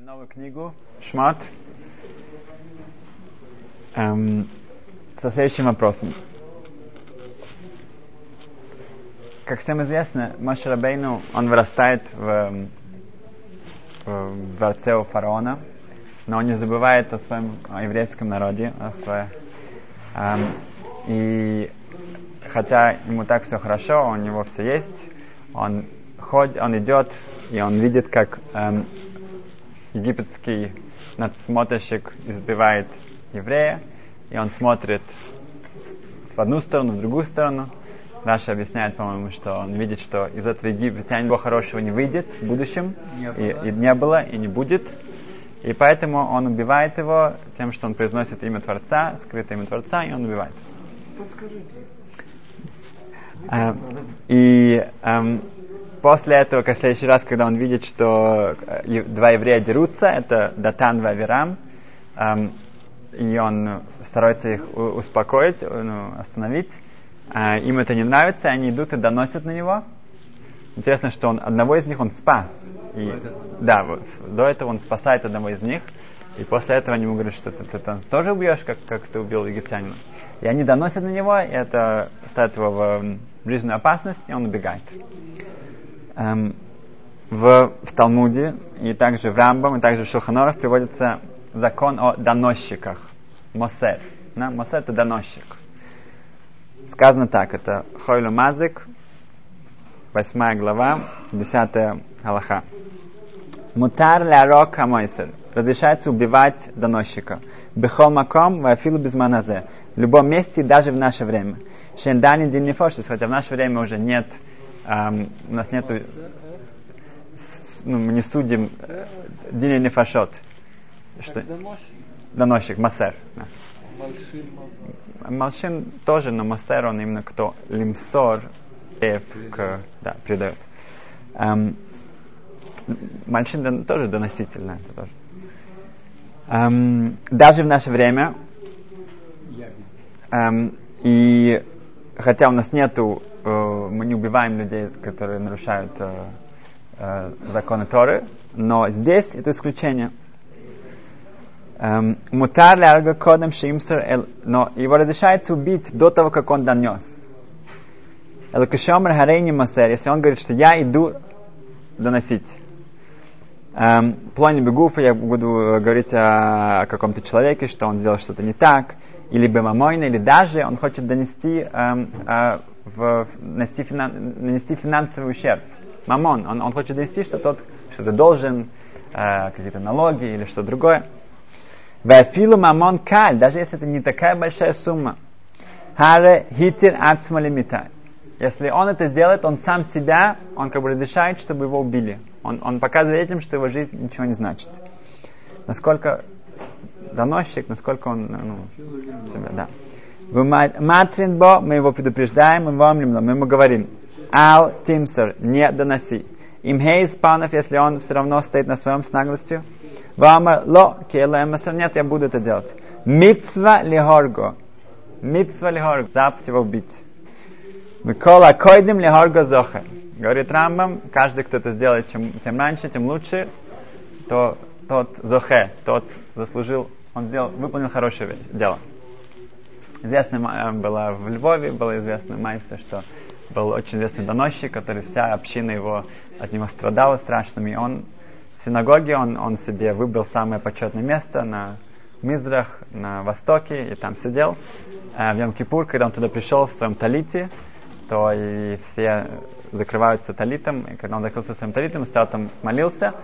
новую книгу «Шмат» эм, со следующим вопросом. Как всем известно, Моше Рабейну, он вырастает в, в дворце у фараона, но он не забывает о своем о еврейском народе, о своем, эм, и хотя ему так все хорошо, у него все есть, он ходит, он идет, и он видит, как эм, египетский надсмотрщик избивает еврея, и он смотрит в одну сторону, в другую сторону. Раша объясняет, по-моему, что он видит, что из этого Египта ничего хорошего не выйдет в будущем, Не и, было. и не было, и не будет. И поэтому он убивает его тем, что он произносит имя Творца, скрытое имя Творца, и он убивает. Подскажите. Эм, и эм, после этого, как в следующий раз, когда он видит, что э, два еврея дерутся, это Датан и Авирам, эм, и он старается их успокоить, э, ну, остановить, а им это не нравится, они идут и доносят на него. Интересно, что он одного из них он спас. И, да, вот, до этого он спасает одного из них, и после этого они ему говорят, что ты, ты нас тоже убьешь, как, как ты убил египтянина. И они доносят на него, и это ставит его в ближнюю опасность, и он убегает. Эм, в, в Талмуде, и также в Рамбам, и также в Шуханорах приводится закон о доносчиках. Мосер. Да? Мосер это доносчик. Сказано так, это Хойлю Мазик, 8 глава, 10 Галаха. Мутар лярок хамойсер. Разрешается убивать доносчика. Бехол маком вафилу без маназе. В любом месте, даже в наше время. Шендани дин нефошис, хотя в наше время уже нет, у нас нету, с- ну, мы не судим э, дин нефашот. Что? Доносчик, массер. да. Малшин тоже, но массер он именно кто лимсор э, к, да, передает. Эм, Мальчин дон- тоже доноситель, да, это тоже. Эм, даже в наше время, эм, и хотя у нас нету, э, мы не убиваем людей, которые нарушают э, э, законы Торы, но здесь это исключение. Эм, Мутар лярга кодом шимсер, эл- но его разрешается убить до того, как он донес. Элакашомер харейни масер, если он говорит, что я иду доносить. Эм, плане бегуфа я буду э, говорить о, о каком-то человеке, что он сделал что-то не так, или бемамойна, или даже он хочет донести, эм, э, в, нанести, финан- нанести финансовый ущерб. Мамон, он, он хочет донести, что тот что-то должен, э, какие-то налоги или что другое. Вафилу мамон каль, даже если это не такая большая сумма. Харе хитер ацма лимитай. Если он это сделает, он сам себя, он как бы разрешает, чтобы его убили. Он, он показывает этим, что его жизнь ничего не значит. Насколько доносчик, насколько он, ну, себя, да. Вы ма- Матрин бо, мы его предупреждаем, мы вам мы ему говорим, ал тимсер, не доноси. Им хейс панов, если он все равно стоит на своем с наглостью. Вама ло, кейла эмасер, нет, я буду это делать. Мицва лихорго. Мицва лихорго, заповедь его убить. Микола койдем лихорго зохе. Говорит Рамбам, каждый, кто это сделает, чем, тем раньше, тем лучше, то тот зохе, тот заслужил, он сделал, выполнил хорошее дело. Известно э, было в Львове, было известно Майсе, что был очень известный доносчик, который вся община его от него страдала страшными. И он в синагоге, он, он себе выбрал самое почетное место на Мизрах, на востоке, и там сидел. Э, в Йом-Кипур, когда он туда пришел в своем талите, то и все закрываются талитом, и когда он закрылся своим талитом, стоял там, молился,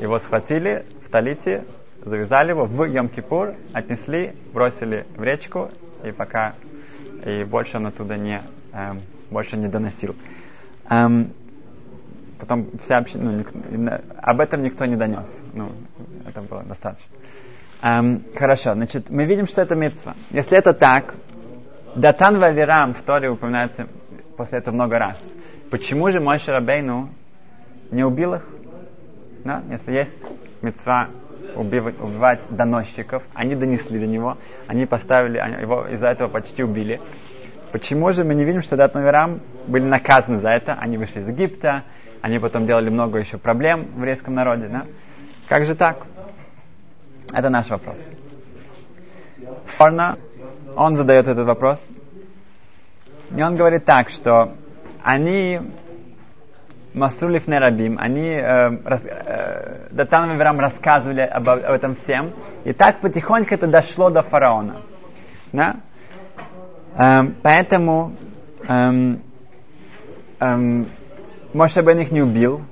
его схватили в талите, завязали его в Йом-Кипур, отнесли, бросили в речку, и пока, и больше он оттуда не, эм, больше не доносил. Эм, потом вся община, ну, об этом никто не донес. Ну, это было достаточно. Эм, хорошо, значит, мы видим, что это митцва. Если это так, Датан Вавирам в Торе упоминается после этого много раз. Почему же мой Шарабейну не убил их? Да? Если есть мецва убивать, убивать доносчиков, они донесли до него, они поставили, его из-за этого почти убили. Почему же мы не видим, что Датан Вавирам были наказаны за это? Они вышли из Египта, они потом делали много еще проблем в еврейском народе. Да? Как же так? Это наш вопрос. Форна, он задает этот вопрос. И он говорит так, что они Масрулив Нерабим, они э, рас, э, рассказывали об, об этом всем. И так потихоньку это дошло до фараона. Да? Эм, поэтому эм, эм, Моше Бен их не убил,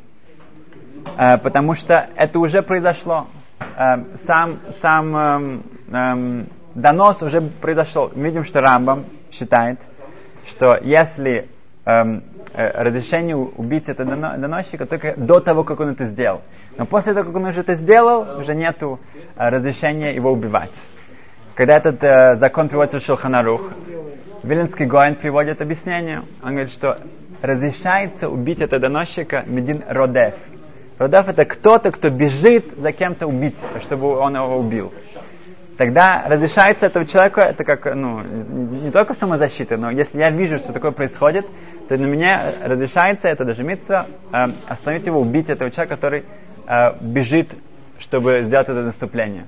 э, потому что это уже произошло. Э, сам сам эм, эм, донос уже произошел. Видим, что Рамбам считает, что если разрешение убить этого доносчика только до того, как он это сделал. Но после того, как он уже это сделал, уже нету э, разрешения его убивать. Когда этот э, закон приводится в Шелханарух, Виленский Гоин приводит объяснение. Он говорит, что разрешается убить этого доносчика Медин Родев. Родев это кто-то, кто бежит за кем-то убить, чтобы он его убил тогда разрешается этого человека, это как, ну, не только самозащита, но если я вижу, что такое происходит, то на меня разрешается это даже митца, э, остановить его, убить этого человека, который э, бежит, чтобы сделать это наступление.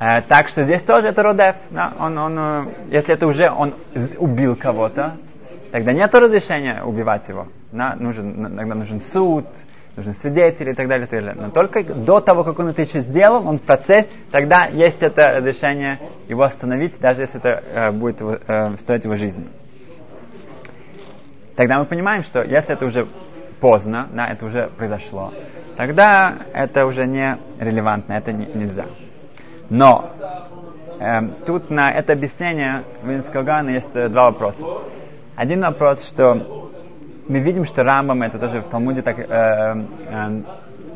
Э, так что здесь тоже это родев. Да? Он, он, э, если это уже он убил кого-то, тогда нет разрешения убивать его. Да? Нужен, тогда нужен суд, нужны свидетели и так далее, и так далее. Но только до того, как он это еще сделал, он в процесс, тогда есть это решение его остановить, даже если это э, будет э, стоить его жизни. Тогда мы понимаем, что если это уже поздно, да, это уже произошло, тогда это уже не релевантно, это не, нельзя. Но э, тут на это объяснение Винского Гана есть э, два вопроса. Один вопрос, что мы видим, что Рамбам, это тоже в Талмуде так э, э,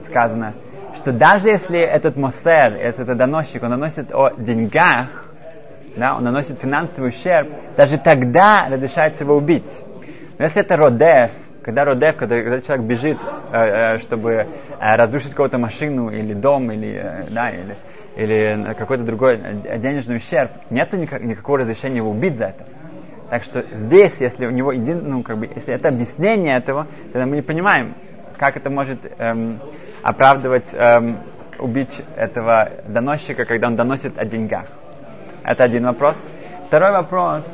сказано, что даже если этот мосер, если это доносчик, он наносит о деньгах, да, он наносит финансовый ущерб, даже тогда разрешается его убить. Но если это родев, когда родев, когда, когда человек бежит, э, э, чтобы э, разрушить какую-то машину или дом, или, э, да, или, или какой-то другой денежный ущерб, нет никак, никакого разрешения его убить за это. Так что здесь, если у него един, ну, как бы, если это объяснение этого, тогда мы не понимаем, как это может эм, оправдывать эм, убить этого доносчика, когда он доносит о деньгах. Это один вопрос. Второй вопрос.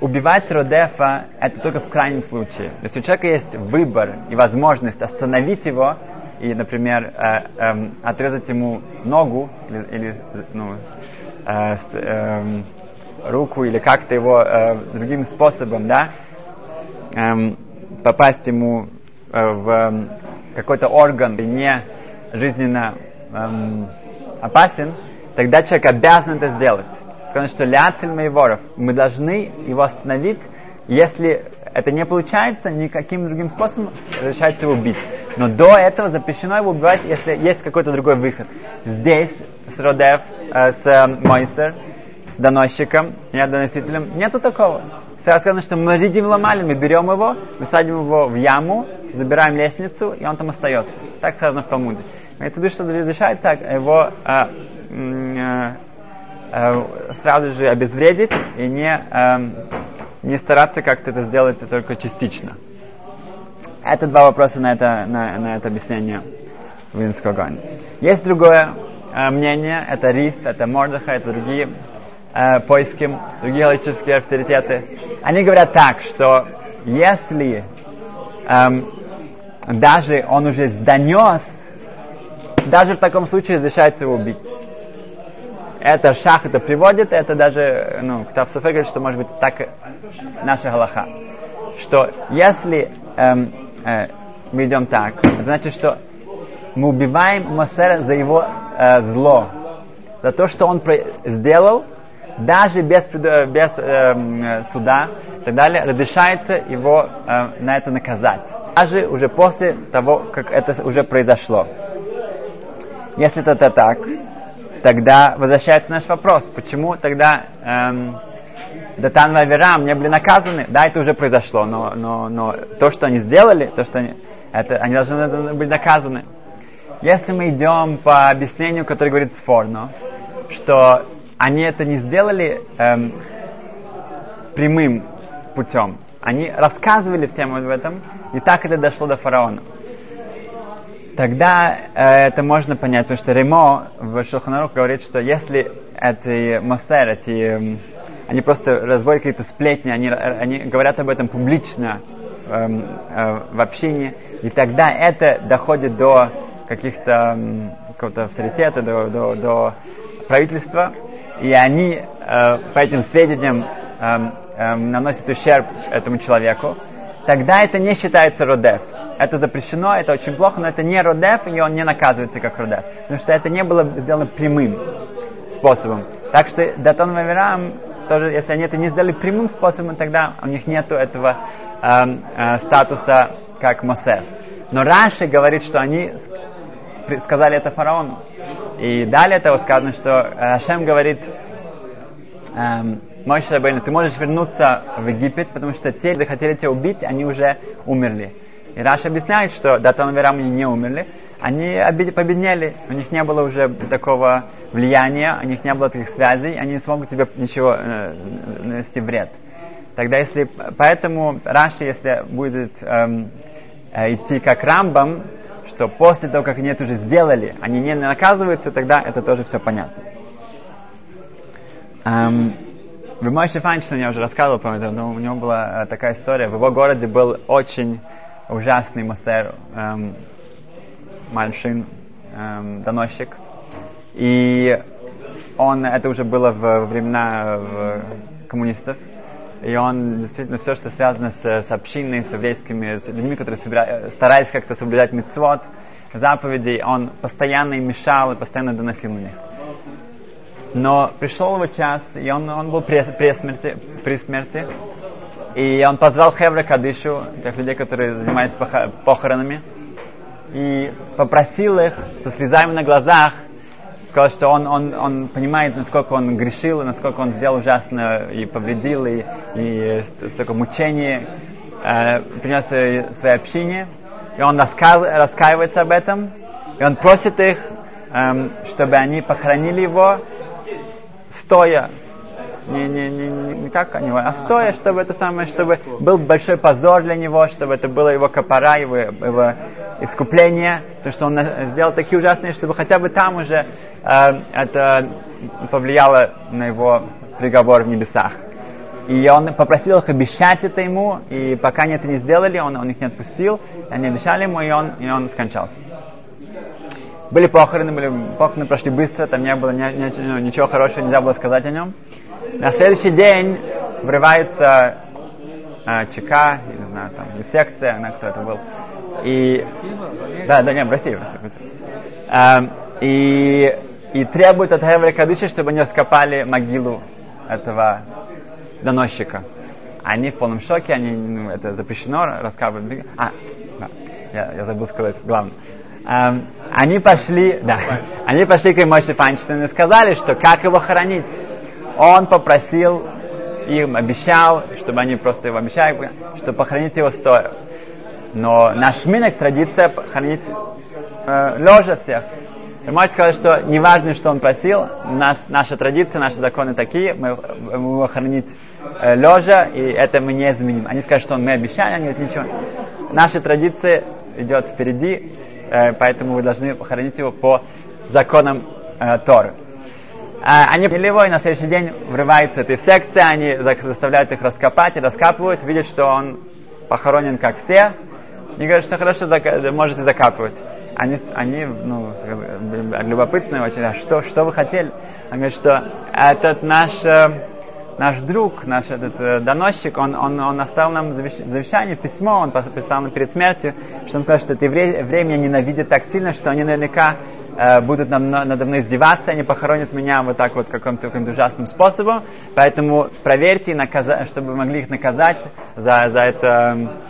Убивать Родефа это только в крайнем случае. Если у человека есть выбор и возможность остановить его и, например, э, э, отрезать ему ногу или, или ну, э, э, руку или как-то его э, другим способом, да, эм, попасть ему э, в э, какой-то орган не жизненно эм, опасен, тогда человек обязан это сделать. Сказано, что ляцель моеворов, мы должны его остановить, если это не получается, никаким другим способом разрешается его убить. Но до этого запрещено его убивать, если есть какой-то другой выход. Здесь с Родев, э, с э, Мойсер, с доносчиком, я доносителем, нету такого. Сразу сказано, что мы ридим ломали, мы берем его, мы садим его в яму, забираем лестницу, и он там остается. Так сказано в Талмуде. Имеется в виду, что разрешается его а, а, а, сразу же обезвредить и не, а, не стараться как-то это сделать только частично. Это два вопроса на это, на, на это объяснение Винского Есть другое э, мнение, это Риф, это Мордыха, это другие э, поиским, другие галактические авторитеты, они говорят так, что если эм, даже он уже донес, даже в таком случае разрешается его убить. Это шах это приводит, это даже, ну, Ктавсофе говорит, что может быть так наша галаха. Что если эм, э, мы идем так, это значит, что мы убиваем Мосера за его э, зло, за то, что он сделал, даже без, без э, суда и так далее, разрешается его э, на это наказать. Даже уже после того, как это уже произошло. Если это так, тогда возвращается наш вопрос, почему тогда эм, Датан и не были наказаны? Да, это уже произошло, но, но, но то, что они сделали, то, что они, это, они должны быть наказаны. Если мы идем по объяснению, которое говорит Сфорно, что они это не сделали эм, прямым путем. Они рассказывали всем об этом, и так это дошло до фараона. тогда э, это можно понять, потому что Ремо в Шелханарух говорит, что если эти Мосер, эти, э, они просто разводят какие-то сплетни, они, они говорят об этом публично э, э, в общине, и тогда это доходит до каких-то э, какого-то авторитета, до, до, до правительства, и они э, по этим сведениям э, э, наносят ущерб этому человеку, тогда это не считается родев. Это запрещено, это очень плохо, но это не родев, и он не наказывается как родев. Потому что это не было сделано прямым способом. Так что Датон Ваверам, тоже, если они это не сделали прямым способом, тогда у них нет этого э, э, статуса как Мосер. Но Раши говорит, что они сказали это фараону. И далее того сказано, что э, Ашем говорит, эм, Мойша Рабейну, ты можешь вернуться в Египет, потому что те, кто хотели тебя убить, они уже умерли. И Раш объясняет, что Датан Верам не умерли, они победнели, у них не было уже такого влияния, у них не было таких связей, они не смогут тебе ничего э, нанести вред. Тогда если, поэтому Раши, если будет эм, э, идти как Рамбам, что после того, как они это уже сделали, они не наказываются, тогда это тоже все понятно. Эм, в Мойше Файнштейн я уже рассказывал, по-моему, но у него была э, такая история. В его городе был очень ужасный мастер эм, Мальшин, эм, доносчик. И он, это уже было в времена в коммунистов, и он действительно все, что связано с, с общиной, с еврейскими, с людьми, которые собира... старались как-то соблюдать мецвод, заповедей, он постоянно им мешал и постоянно доносил на них. Но пришел его час, и он, он был при, при, смерти, при смерти, и он позвал Хевра Кадышу, тех людей, которые занимаются похоронами, и попросил их со слезами на глазах, сказал, что он, он, он понимает, насколько он грешил, и насколько он сделал ужасно и повредил, и, и столько мучений э, принес своей общине. И он раска, раскаивается об этом, и он просит их, э, чтобы они похоронили его стоя, не, не, не, не как они, а стоя, чтобы это самое, чтобы был большой позор для него, чтобы это было его копора, его, его искупление, то, что он сделал такие ужасные, чтобы хотя бы там уже э, это повлияло на его приговор в небесах. И он попросил их обещать это ему, и пока они это не сделали, он, он их не отпустил, они обещали ему, и он, и он скончался. Были похороны, были похороны прошли быстро, там не было ни, ни, ничего хорошего, нельзя было сказать о нем. На следующий день врывается э, ЧК, не знаю, там, секция, на кто это был. И, да, да, не, в России, в России. В России. Э, и, и требует от Хевра Кадыши, чтобы они раскопали могилу этого доносчика. Они в полном шоке, они, ну, это запрещено раскапывать. А, да, я, я забыл сказать главное. Эм, они пошли, да, они пошли к Моше Файнштейну и сказали, что как его хоронить он попросил им, обещал, чтобы они просто его обещали, что похоронить его стоя. Но наш минок традиция похоронить э, лежа всех. Вы можете сказать, что не важно, что он просил, нас, наша традиция, наши законы такие, мы, мы его хоронить э, лежа, и это мы не изменим. Они скажут, что мы обещали, они говорят, ничего. Наша традиция идет впереди, э, поэтому вы должны похоронить его по законам э, Торы. А, они и на следующий день врываются этой секции, они заставляют их раскопать и раскапывают, видят, что он похоронен как все, и говорят, что хорошо, можете закапывать. Они, они ну, любопытные очень, а что, что вы хотели? Они говорят, что этот наш, э, наш друг, наш этот э, доносчик, он, он, он оставил нам завещание, письмо, он писал нам перед смертью, что он сказал, что это евреи меня ненавидят так сильно, что они наверняка э, будут надо мной издеваться, они похоронят меня вот так вот каким-то, каким ужасным способом. Поэтому проверьте, наказа- чтобы могли их наказать за, за это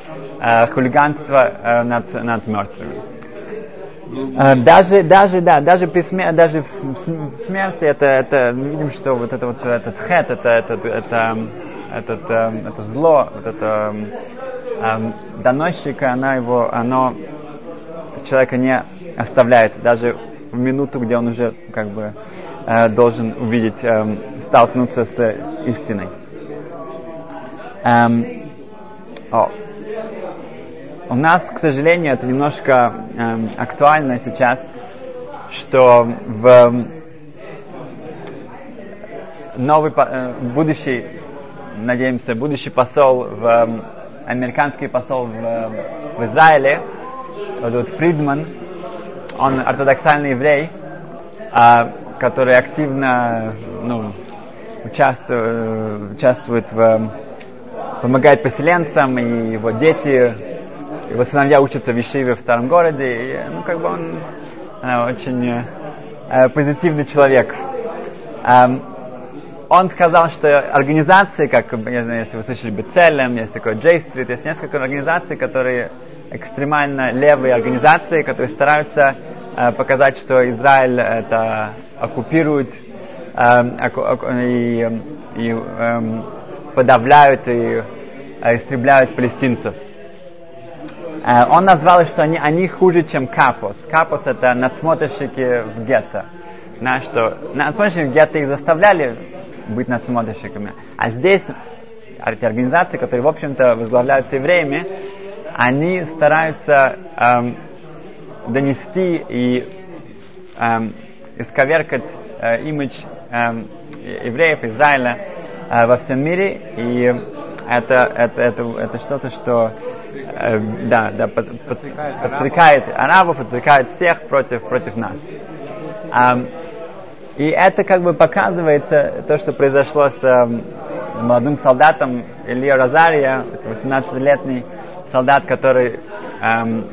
э, хулиганство э, над, над мертвыми. Э, даже, даже, да, даже при смер- даже в, смерти это, это, видим, что вот это вот этот хет, это, это, это, этот, э, это зло, вот это э, доносчика, она его, оно человека не оставляет, даже в минуту, где он уже как бы э, должен увидеть, э, столкнуться с истиной. Эм, о. У нас, к сожалению, это немножко э, актуально сейчас, что в новый э, будущий, надеемся, будущий посол, в, э, американский посол в, в Израиле, вот, вот Фридман, он ортодоксальный еврей, э, который активно ну, участвует, участвует в помогает поселенцам, и его дети, его сыновья учатся в Ешиве в старом городе, и, ну, как бы он э, очень э, позитивный человек. Эм, он сказал, что организации, как, я знаю, если вы слышали Бецелем, есть такой J Street, есть несколько организаций, которые экстремально левые организации, которые стараются э, показать, что Израиль это оккупирует э, и, и э, подавляют и э, истребляют палестинцев. Э, он назвал что они, они хуже, чем капос. Капос это надсмотрщики в гетто. На что надсмотрщики в гетто их заставляли быть надсмотрщиками. А здесь эти организации, которые, в общем-то, возглавляются евреями, они стараются эм, донести и эм, исковеркать э, имидж эм, евреев Израиля э, во всем мире, и это, это, это, это что-то, что э, да, да, под, под, подстрекает, арабов, подстрекает всех против, против нас. Um, и это как бы показывается то, что произошло с э, молодым солдатом Илья Розария, 18-летний солдат, который эм,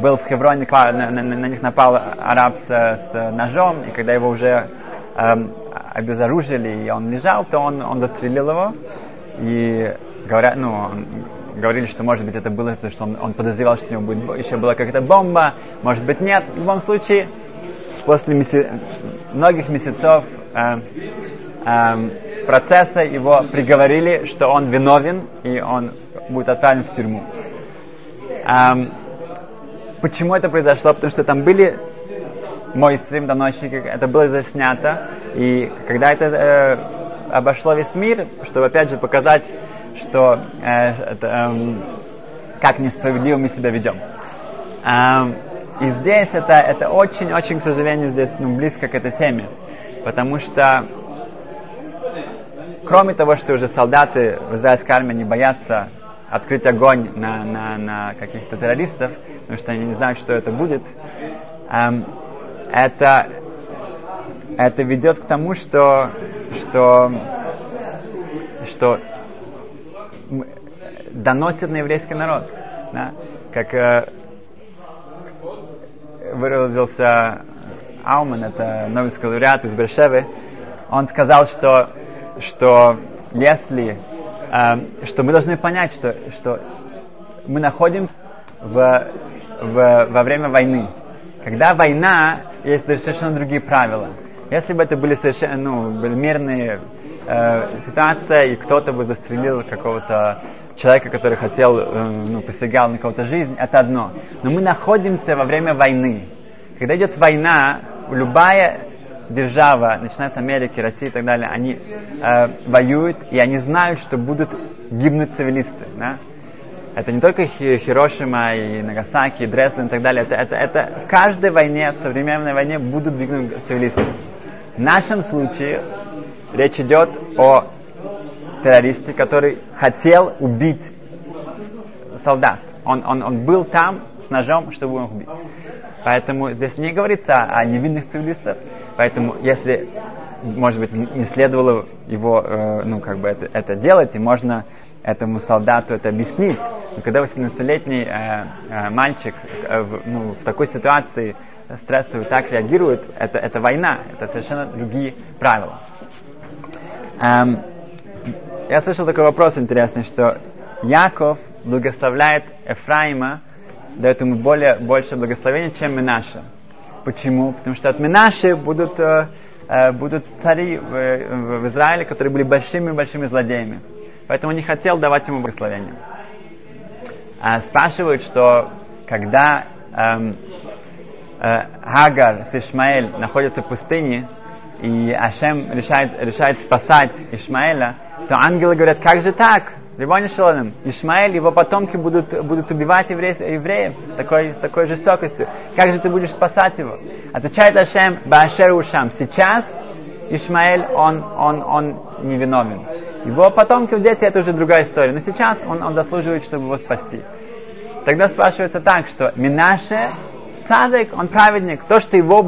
был в Хевроне, на, на, на них напал араб с, с ножом, и когда его уже эм, обезоружили, и он лежал, то он, он застрелил его. И говорят, ну, говорили, что может быть это было, потому что он, он подозревал, что у него будет, еще была какая-то бомба, может быть нет. В любом случае, после меся... многих месяцев э, э, процесса его приговорили, что он виновен и он будет отправлен в тюрьму. Э, почему это произошло? Потому что там были мой стрим доносчики, это было заснято, и когда это э, обошло весь мир, чтобы опять же показать, что э, это, э, как несправедливо мы себя ведем. Э, и здесь это, это очень-очень, к сожалению, здесь ну, близко к этой теме, потому что кроме того, что уже солдаты в израильской армии не боятся открыть огонь на, на, на каких-то террористов, потому что они не знают, что это будет, эм, это, это ведет к тому, что, что, что доносит на еврейский народ. Да? Как э, выразился Ауман, это Нобелевский лауреат из Бершевы, он сказал, что, что если, э, что мы должны понять, что, что мы находимся в, в, во время войны. Когда война, есть совершенно другие правила. Если бы это были совершенно ну, мирные э, ситуации, и кто-то бы застрелил какого-то человека, который хотел, э, ну, посягал на кого-то жизнь, это одно. Но мы находимся во время войны. Когда идет война, любая держава, начиная с Америки, России и так далее, они э, воюют, и они знают, что будут гибнуть цивилисты. Да? Это не только Хирошима и Нагасаки, и Дрезден и так далее. Это, это, это в каждой войне, в современной войне будут гибнуть цивилисты. В нашем случае речь идет о террористе, который хотел убить солдат. Он, он, он был там с ножом, чтобы их убить. Поэтому здесь не говорится о невинных цивилистах. Поэтому, если, может быть, не следовало его, э, ну, как бы это, это делать, и можно этому солдату это объяснить. Но когда 18-летний э, э, мальчик э, в, ну, в такой ситуации стрессовый так реагирует, это, это война, это совершенно другие правила. Эм, я слышал такой вопрос интересный, что Яков благословляет Ефраима, дает ему более, больше благословения, чем Минаша. Почему? Потому что от Минаши будут, э, э, будут цари в, в, Израиле, которые были большими-большими злодеями. Поэтому не хотел давать ему благословение. А спрашивают, что когда эм, Хагар с Ишмаэль находятся в пустыне, и Ашем решает, решает спасать Ишмаэля, то ангелы говорят, как же так? Рибони Шалом, Ишмаэль, его потомки будут, будут убивать евреев, евреев с, такой, с такой жестокостью. Как же ты будешь спасать его? Отвечает Ашем, Баашер Ушам. Сейчас Ишмаэль, он, он, он невиновен. Его потомки в дети это уже другая история. Но сейчас он, он заслуживает, чтобы его спасти. Тогда спрашивается так, что Минаше цадик, он праведник. То, что его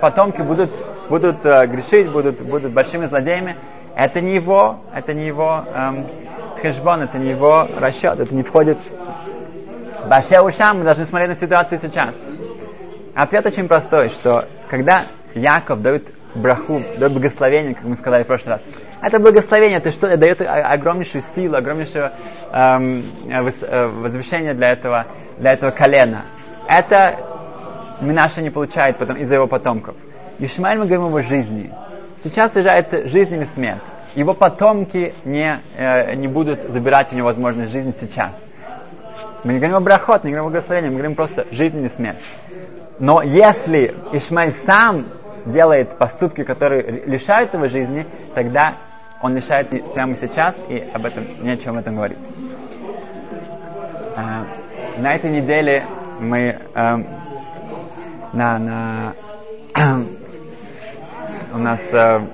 потомки будут, будут э, грешить, будут, будут большими злодеями, это не его, это не его эм, хешбон, это не его расчет, это не входит Баше Ушам, мы должны смотреть на ситуацию сейчас. Ответ очень простой, что когда Яков дает браху, дает благословение, как мы сказали в прошлый раз, это благословение, это что дает огромнейшую силу, огромнейшее эм, э, возвещение для этого, для этого колена. Это Минаша не получает потом из-за его потомков. Ишмаэль мы говорим о его жизни. Сейчас сражается жизнь или смерть. Его потомки не, э, не будут забирать у него возможность жизни сейчас. Мы не говорим о брахот, не говорим о благословении, мы говорим просто жизнь или смерть. Но если Ишмаэль сам делает поступки, которые лишают его жизни, тогда он лишает прямо сейчас, и об этом нечего об этом говорить. А, на этой неделе мы а, на, на у нас а,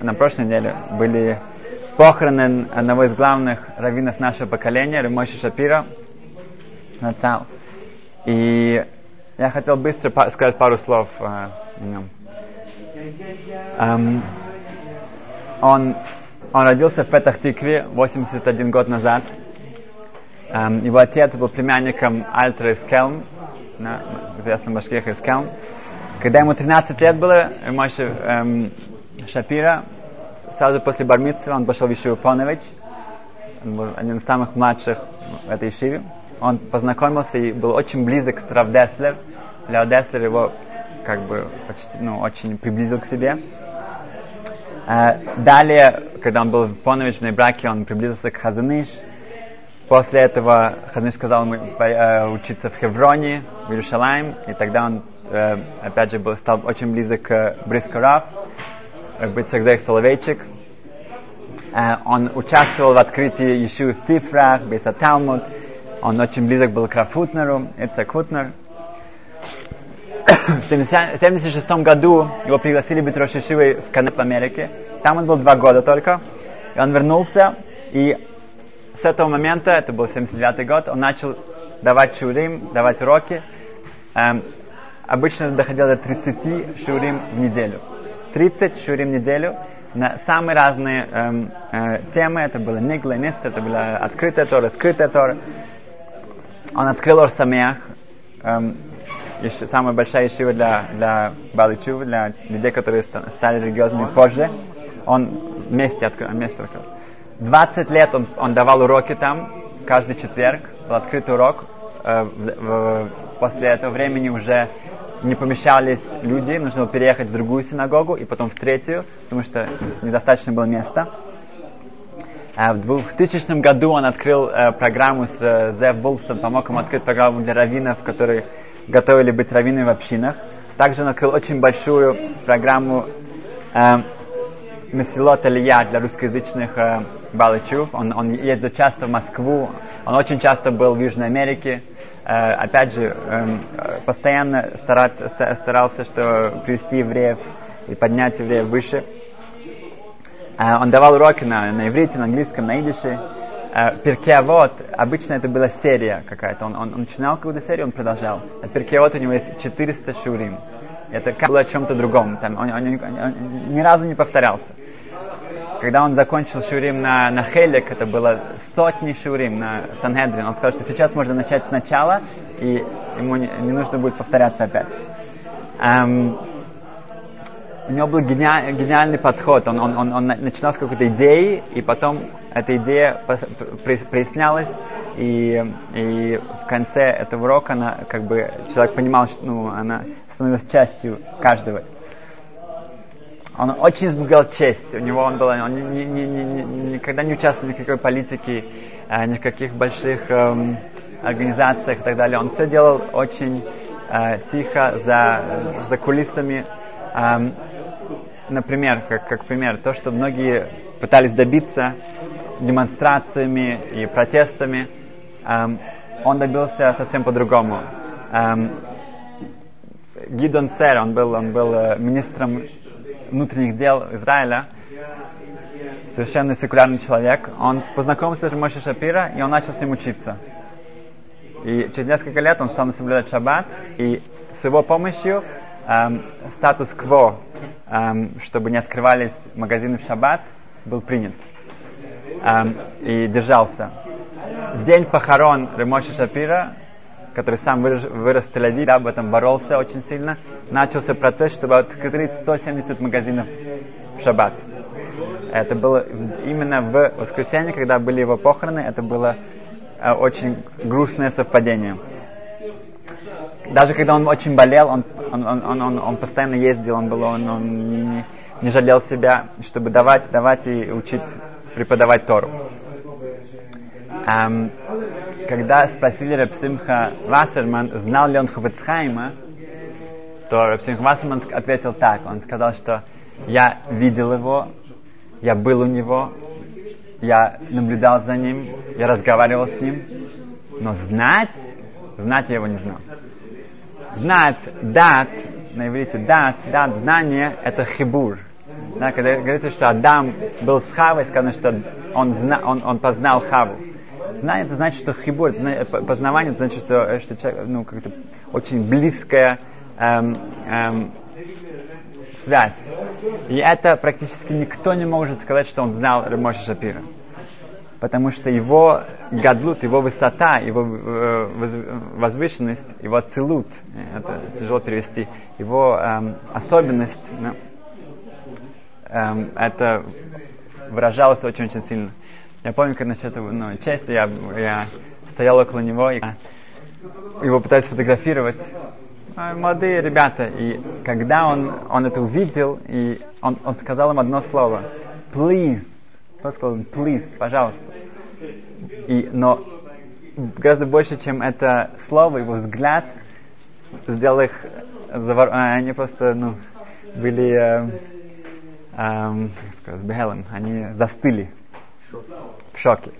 на прошлой неделе были похороны одного из главных раввинов нашего поколения, Ремойши Шапира, Нацал. И я хотел быстро сказать пару слов э, о нем. Um, он, он родился в Петах-Тикве 81 год назад. Um, его отец был племянником Альтера из Келм, на, известного башкиха из Келм. Когда ему 13 лет было, Моше эм, Шапира, сразу после Бармитства он пошел в Ишиву Понович, он был один из самых младших в этой Ишиве. Он познакомился и был очень близок с Рав Деслер. Лео Деслер его как бы почти, ну, очень приблизил к себе. Э, далее, когда он был в Поновичной браке, он приблизился к Хазаныш. После этого Хазаныш сказал ему э, учиться в Хевроне, в Иерусалим, и тогда он, э, опять же, был, стал очень близок к Брискорав, к Бицагдех Соловейчик. Э, он участвовал в открытии Ешивы в Тифрах, Бейса Талмуд. Он очень близок был к Рафутнеру, Ицек Хутнер. В 1976 году его пригласили быть Рошишивой в Канет в Америке. Там он был два года только. И он вернулся, и с этого момента, это был 79 год, он начал давать шурим, давать уроки. Эм, обычно доходило до 30 шурим в неделю. 30 шурим в неделю на самые разные эм, э, темы. Это было Нигла, Нист, это была открытая Тора, скрытая Тора. Он открыл Орсамех, эм, самая большая ешива для, для Баличува, для людей, которые стали религиозными позже. Он вместе открыл, вместе открыл. 20 лет он, он давал уроки там, каждый четверг, был открытый урок. Э, после этого времени уже не помещались люди, нужно было переехать в другую синагогу и потом в третью, потому что недостаточно было места. Э, в 2000 году он открыл э, программу с Зев Вулсон, помог ему открыть программу для раввинов, которые готовили быть раввинами в общинах. Также он открыл очень большую программу э, Месилот Алия для русскоязычных э, балычев. Он, он ездит часто в Москву, он очень часто был в Южной Америке. Э, опять же, э, постоянно стараться, старался что привести евреев и поднять евреев выше. Э, он давал уроки на, на иврите, на английском, на идише. Э, Перкеавод, обычно это была серия какая-то. Он, он, он начинал какую-то серию, он продолжал. А Перкеавод у него есть 400 шурим. Это было о чем-то другом. Там, он, он, он, он ни разу не повторялся. Когда он закончил шурим на, на Хелек, это было сотни шурим на Санхедрин, он сказал, что сейчас можно начать сначала, и ему не, не нужно будет повторяться опять. Эм, у него был гениаль, гениальный подход. Он, он, он, он начинал с какой-то идеи, и потом эта идея прояснялась, и, и в конце этого урока она, как бы, человек понимал, что ну, она становилась частью каждого. Он очень избегал честь. У него он был, он ни, ни, ни, ни, никогда не участвовал в никакой политике, э, ни в каких больших эм, организациях и так далее. Он все делал очень э, тихо за, за кулисами. Эм, например, как, как пример, то, что многие пытались добиться, демонстрациями и протестами, эм, он добился совсем по-другому. Эм, Гидон Сер, он был, он был э, министром внутренних дел Израиля, совершенно секулярный человек. Он познакомился с Моше Шапира, и он начал с ним учиться. И через несколько лет он стал соблюдать шаббат, и с его помощью эм, статус-кво, эм, чтобы не открывались магазины в шаббат, был принят эм, и держался. День похорон Ремоши Шапира, который сам вырос, вырос в тель об этом боролся очень сильно, начался процесс, чтобы открыть 170 магазинов в шаббат. Это было именно в воскресенье, когда были его похороны, это было э, очень грустное совпадение. Даже когда он очень болел, он, он, он, он, он постоянно ездил, он, был, он, он не, не жалел себя, чтобы давать, давать и учить, преподавать Тору. Эм, когда спросили Рапсимха Вассерман, знал ли он Хувецхайма, то Рапсимха Вассерман ответил так. Он сказал, что я видел его, я был у него, я наблюдал за ним, я разговаривал с ним, но знать, знать я его не знал. Знать, дат, на иврите дат, дат, знание, это хибур. Да, когда говорится, что Адам был с Хавой, сказано, что он, зна, он, он познал Хаву. Знание это значит, что хибур, познавание это значит, что, что человек, ну, как-то очень близкая эм, эм, связь. И это практически никто не может сказать, что он знал Ремоша Шапира. Потому что его гадлут, его высота, его э, возвышенность, его целут, это тяжело перевести, его эм, особенность, да, эм, это выражалось очень-очень сильно. Я помню, как насчет ну, чести, я, я стоял около него, и его пытались фотографировать. А, молодые ребята, и когда он, он это увидел, и он, он сказал им одно слово, please, он сказал, please, пожалуйста. И, но гораздо больше, чем это слово, его взгляд сделал их, завор... а, они просто, ну, были, э, э, как сказать, они застыли в шоке.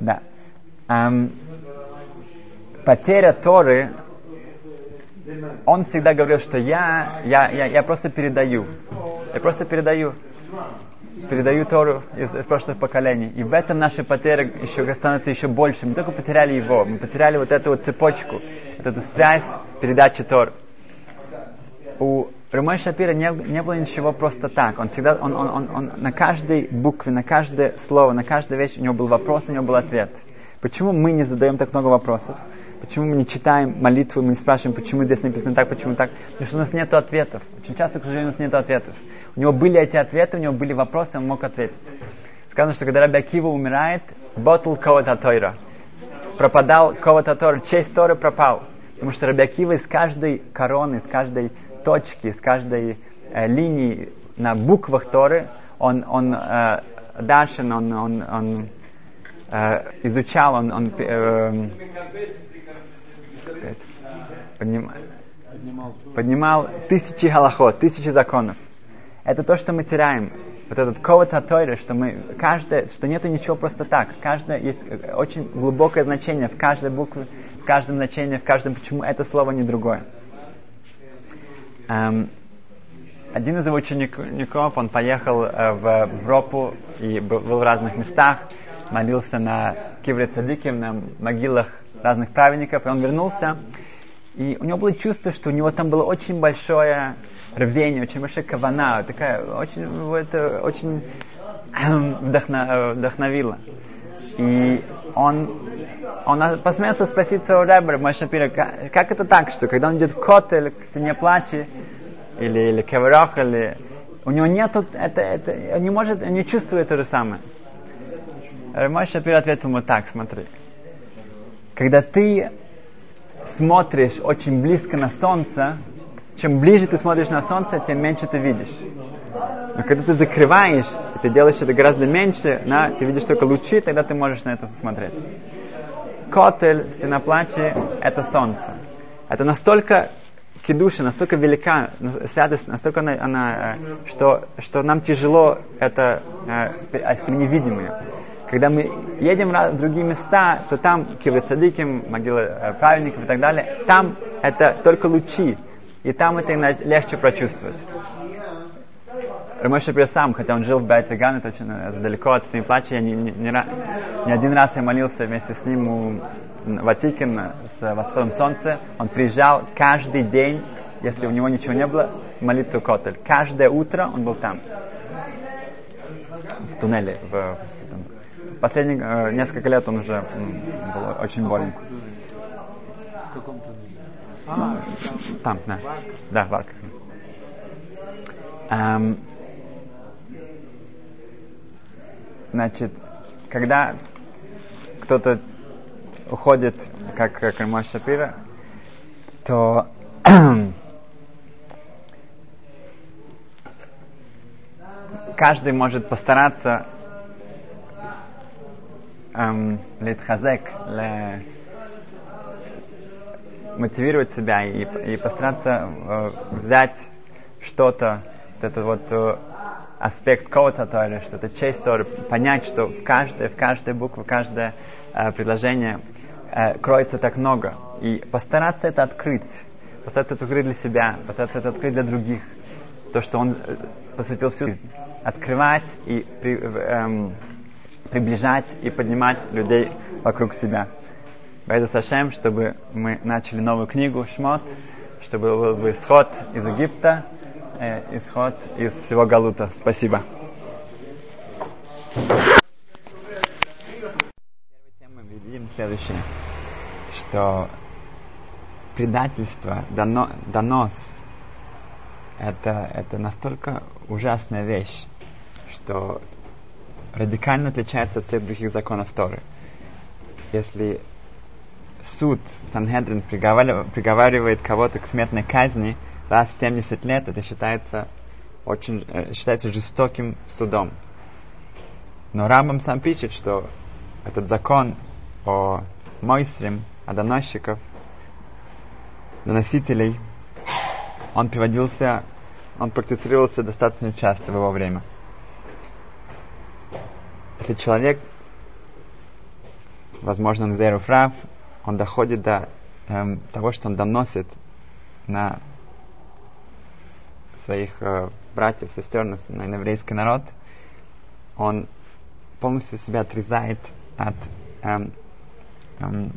Да. Эм, потеря Торы он всегда говорил, что я, я, я, я просто передаю. Я просто передаю. Передаю Тору из, из прошлых поколений. И в этом наша потеря еще становится еще больше. Мы только потеряли его. Мы потеряли вот эту вот цепочку, вот эту связь передачи Тор. У Рамой Шапира не, не было ничего просто так. Он всегда, он, он, он, он на каждой букве, на каждое слово, на каждую вещь у него был вопрос, у него был ответ. Почему мы не задаем так много вопросов? Почему мы не читаем молитву, мы не спрашиваем, почему здесь написано так, почему так? Потому что у нас нет ответов. Очень часто, к сожалению, у нас нет ответов. У него были эти ответы, у него были вопросы, он мог ответить. Сказано, что когда Раби Акива умирает, ботл кого-то Тойра. Пропадал кого-то Тора, честь Торы пропал. Потому что Раби Акива из каждой короны, из каждой точки, из каждой э, линии на буквах Торы, он, он э, дашен, он, он, он э, изучал, он, он э, сказать, подним, поднимал тысячи галахот, тысячи законов. Это то, что мы теряем. Вот этот коват Тойры, что мы каждое, что нету ничего просто так. Каждое есть очень глубокое значение в каждой букве, в каждом значении, в каждом почему это слово не другое. Эм, один из его учеников, он поехал э, в Европу и был в разных местах, молился на Кивре Цадиким, на могилах разных праведников, и он вернулся, и у него было чувство, что у него там было очень большое рвение, очень большая кавана, такая, очень, это очень вдохно, вдохновило. И он, он посмелся спросить своего рэбера, Машапира, как, как это так, что когда он идет в котель, к стене плачи, или, или кеверох, или у него нет это, это, он не может, он не чувствует то же самое. Мой Шапир ответил ему так, смотри. Когда ты смотришь очень близко на солнце, чем ближе ты смотришь на солнце, тем меньше ты видишь. Но когда ты закрываешь, ты делаешь это гораздо меньше, на, ты видишь только лучи, тогда ты можешь на это посмотреть. Котель, стена плачи, это солнце. Это настолько кидуша, настолько велика, святость, настолько она, она что, что нам тяжело это, э, а, невидимое. когда мы едем в другие места, то там кивы могилы э, праведников и так далее, там это только лучи, и там это легче прочувствовать. Рамоша сам, хотя он жил в Байтаган, это очень э, далеко от Плача, я не, не, не, не один раз я молился вместе с ним у Ватикин с восходом солнца. Он приезжал каждый день, если у него ничего не было, молиться у Котель. Каждое утро он был там. В туннеле. В, последние э, несколько лет он уже был очень болен. В каком туннеле? А, там, да. Да, в Арках. Эм, Значит, когда кто-то уходит, как Кальмаш Шапира, то каждый может постараться эм, литхазек, ле, мотивировать себя и, и постараться э, взять что-то, вот это вот э, аспект кого-то Торы, что это честь Торы, понять, что в каждой, в каждой букве, в каждое э, предложение э, кроется так много. И постараться это открыть, постараться это открыть для себя, постараться это открыть для других. То, что он э, посвятил всю жизнь. Открывать и при, эм, приближать и поднимать людей вокруг себя. Байза Сашем, чтобы мы начали новую книгу Шмот, чтобы был исход из Египта, э, исход из всего Галута. Спасибо. Первой темой мы видим следующее, что предательство, доно, донос, это, это настолько ужасная вещь, что радикально отличается от всех других законов Торы. Если суд, Санхедрин приговаривает кого-то к смертной казни, раз в 70 лет, это считается очень, э, считается жестоким судом. Но Рамбам сам пишет, что этот закон о мойстрим, о доносчиков, доносителей, он приводился, он практицировался достаточно часто в его время. Если человек, возможно, он прав, он доходит до эм, того, что он доносит на своих э, братьев, сестер, на, на еврейский народ, он полностью себя отрезает от эм, эм,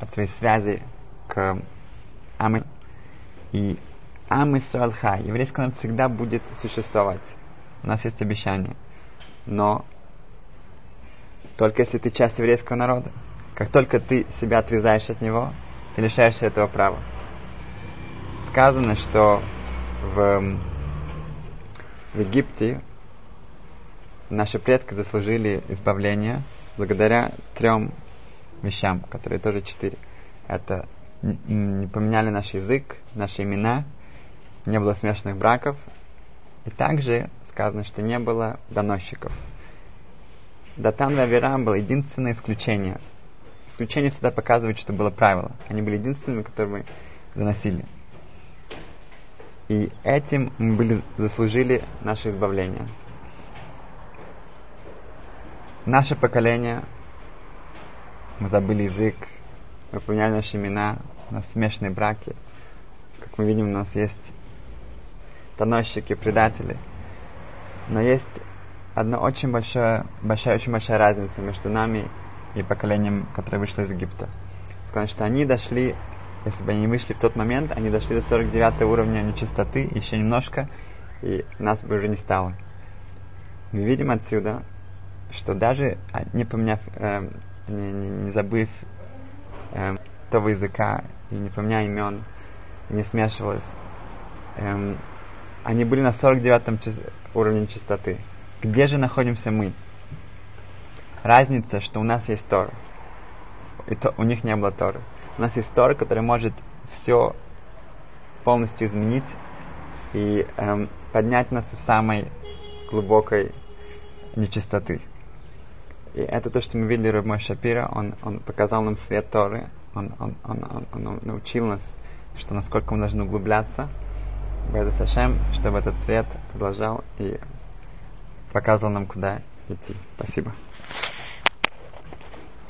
от своей связи к Амы. И Ам Исраэлха, еврейский народ всегда будет существовать. У нас есть обещание. Но только если ты часть еврейского народа, как только ты себя отрезаешь от него, ты лишаешься этого права сказано, что в, в Египте наши предки заслужили избавление благодаря трем вещам, которые тоже четыре. Это не поменяли наш язык, наши имена, не было смешанных браков, и также сказано, что не было доносчиков. Датан и Авирам было единственное исключение. Исключение всегда показывает, что было правило. Они были единственными, которые мы доносили. И этим мы были, заслужили наше избавление. Наше поколение, мы забыли язык, мы поменяли наши имена, у нас смешанные браки. Как мы видим, у нас есть доносчики, предатели. Но есть одна очень большая, большая, очень большая разница между нами и поколением, которое вышло из Египта. Сказано, что они дошли если бы они вышли в тот момент, они дошли до 49 уровня нечистоты, еще немножко, и нас бы уже не стало. Мы видим отсюда, что даже а, не поменяв, э, не, не, не забыв э, того языка, и не поменяя имен, не смешивалось, э, они были на 49 чи- уровне чистоты. Где же находимся мы? Разница, что у нас есть Тор, и то, у них не было Торы. У нас есть Тора, которая может все полностью изменить и эм, поднять нас из самой глубокой нечистоты. И это то, что мы видели Рабмой Шапира, он, он показал нам свет Торы, он, он, он, он, он научил нас, что насколько мы должны углубляться, Беза Сашем, чтобы этот свет продолжал и показывал нам, куда идти. Спасибо.